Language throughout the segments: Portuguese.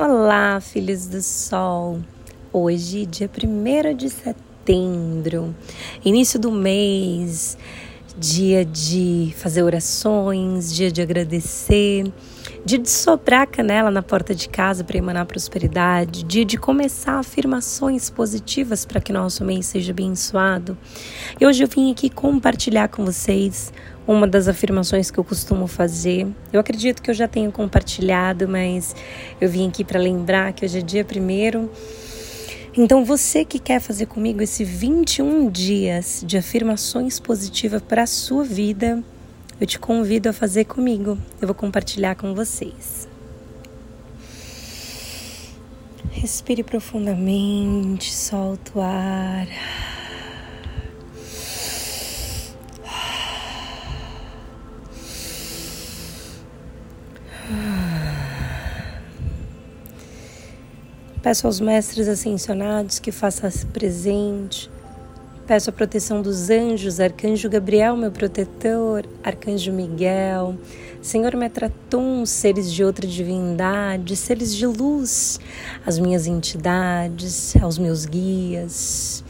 Olá, filhos do sol! Hoje, dia 1 de setembro, início do mês, dia de fazer orações, dia de agradecer, dia de soprar a canela na porta de casa para emanar prosperidade, dia de começar afirmações positivas para que nosso mês seja abençoado. E hoje eu vim aqui compartilhar com vocês uma das afirmações que eu costumo fazer. Eu acredito que eu já tenho compartilhado, mas eu vim aqui para lembrar que hoje é dia primeiro. Então, você que quer fazer comigo esse 21 dias de afirmações positivas para a sua vida, eu te convido a fazer comigo. Eu vou compartilhar com vocês. Respire profundamente, solta o ar. Peço aos mestres ascensionados que façam presente. Peço a proteção dos anjos, Arcanjo Gabriel, meu protetor, Arcanjo Miguel, Senhor Metratum, seres de outra divindade, seres de luz, as minhas entidades, aos meus guias.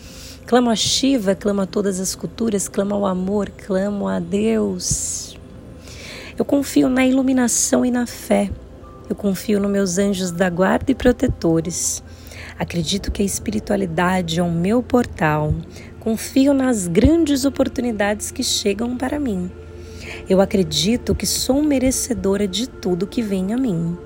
Clamo a Shiva, clamo a todas as culturas, clamo ao amor, clamo a Deus. Eu confio na iluminação e na fé. Eu confio nos meus anjos da guarda e protetores. Acredito que a espiritualidade é o meu portal. Confio nas grandes oportunidades que chegam para mim. Eu acredito que sou merecedora de tudo que vem a mim.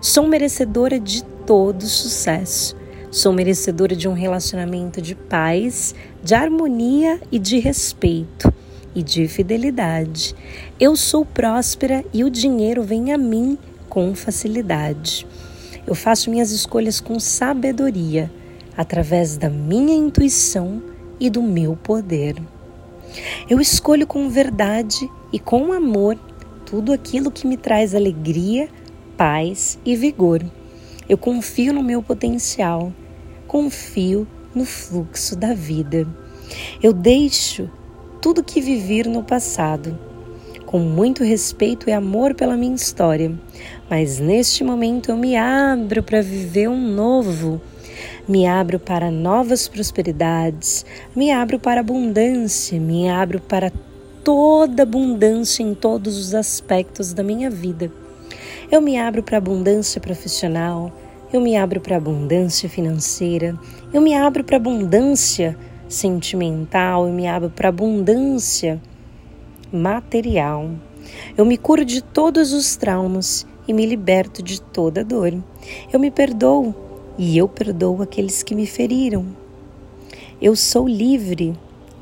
Sou merecedora de todo sucesso. Sou merecedora de um relacionamento de paz, de harmonia e de respeito e de fidelidade. Eu sou próspera e o dinheiro vem a mim com facilidade. Eu faço minhas escolhas com sabedoria, através da minha intuição e do meu poder. Eu escolho com verdade e com amor tudo aquilo que me traz alegria, paz e vigor. Eu confio no meu potencial, confio no fluxo da vida. Eu deixo tudo que vivi no passado com muito respeito e amor pela minha história, mas neste momento eu me abro para viver um novo. Me abro para novas prosperidades, me abro para abundância, me abro para toda abundância em todos os aspectos da minha vida. Eu me abro para abundância profissional, eu me abro para abundância financeira, eu me abro para abundância sentimental, eu me abro para abundância material. Eu me curo de todos os traumas e me liberto de toda dor. Eu me perdoo e eu perdoo aqueles que me feriram. Eu sou livre.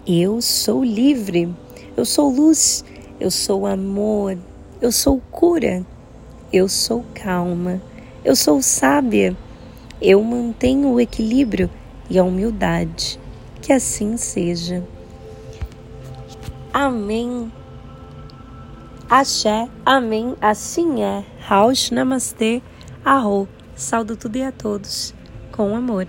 Eu sou livre. Eu sou luz. Eu sou amor. Eu sou cura. Eu sou calma. Eu sou sábia. Eu mantenho o equilíbrio e a humildade. Que assim seja. Amém. Axé, amém, assim é. Raush, namastê, arro. Saldo tudo e a todos com amor.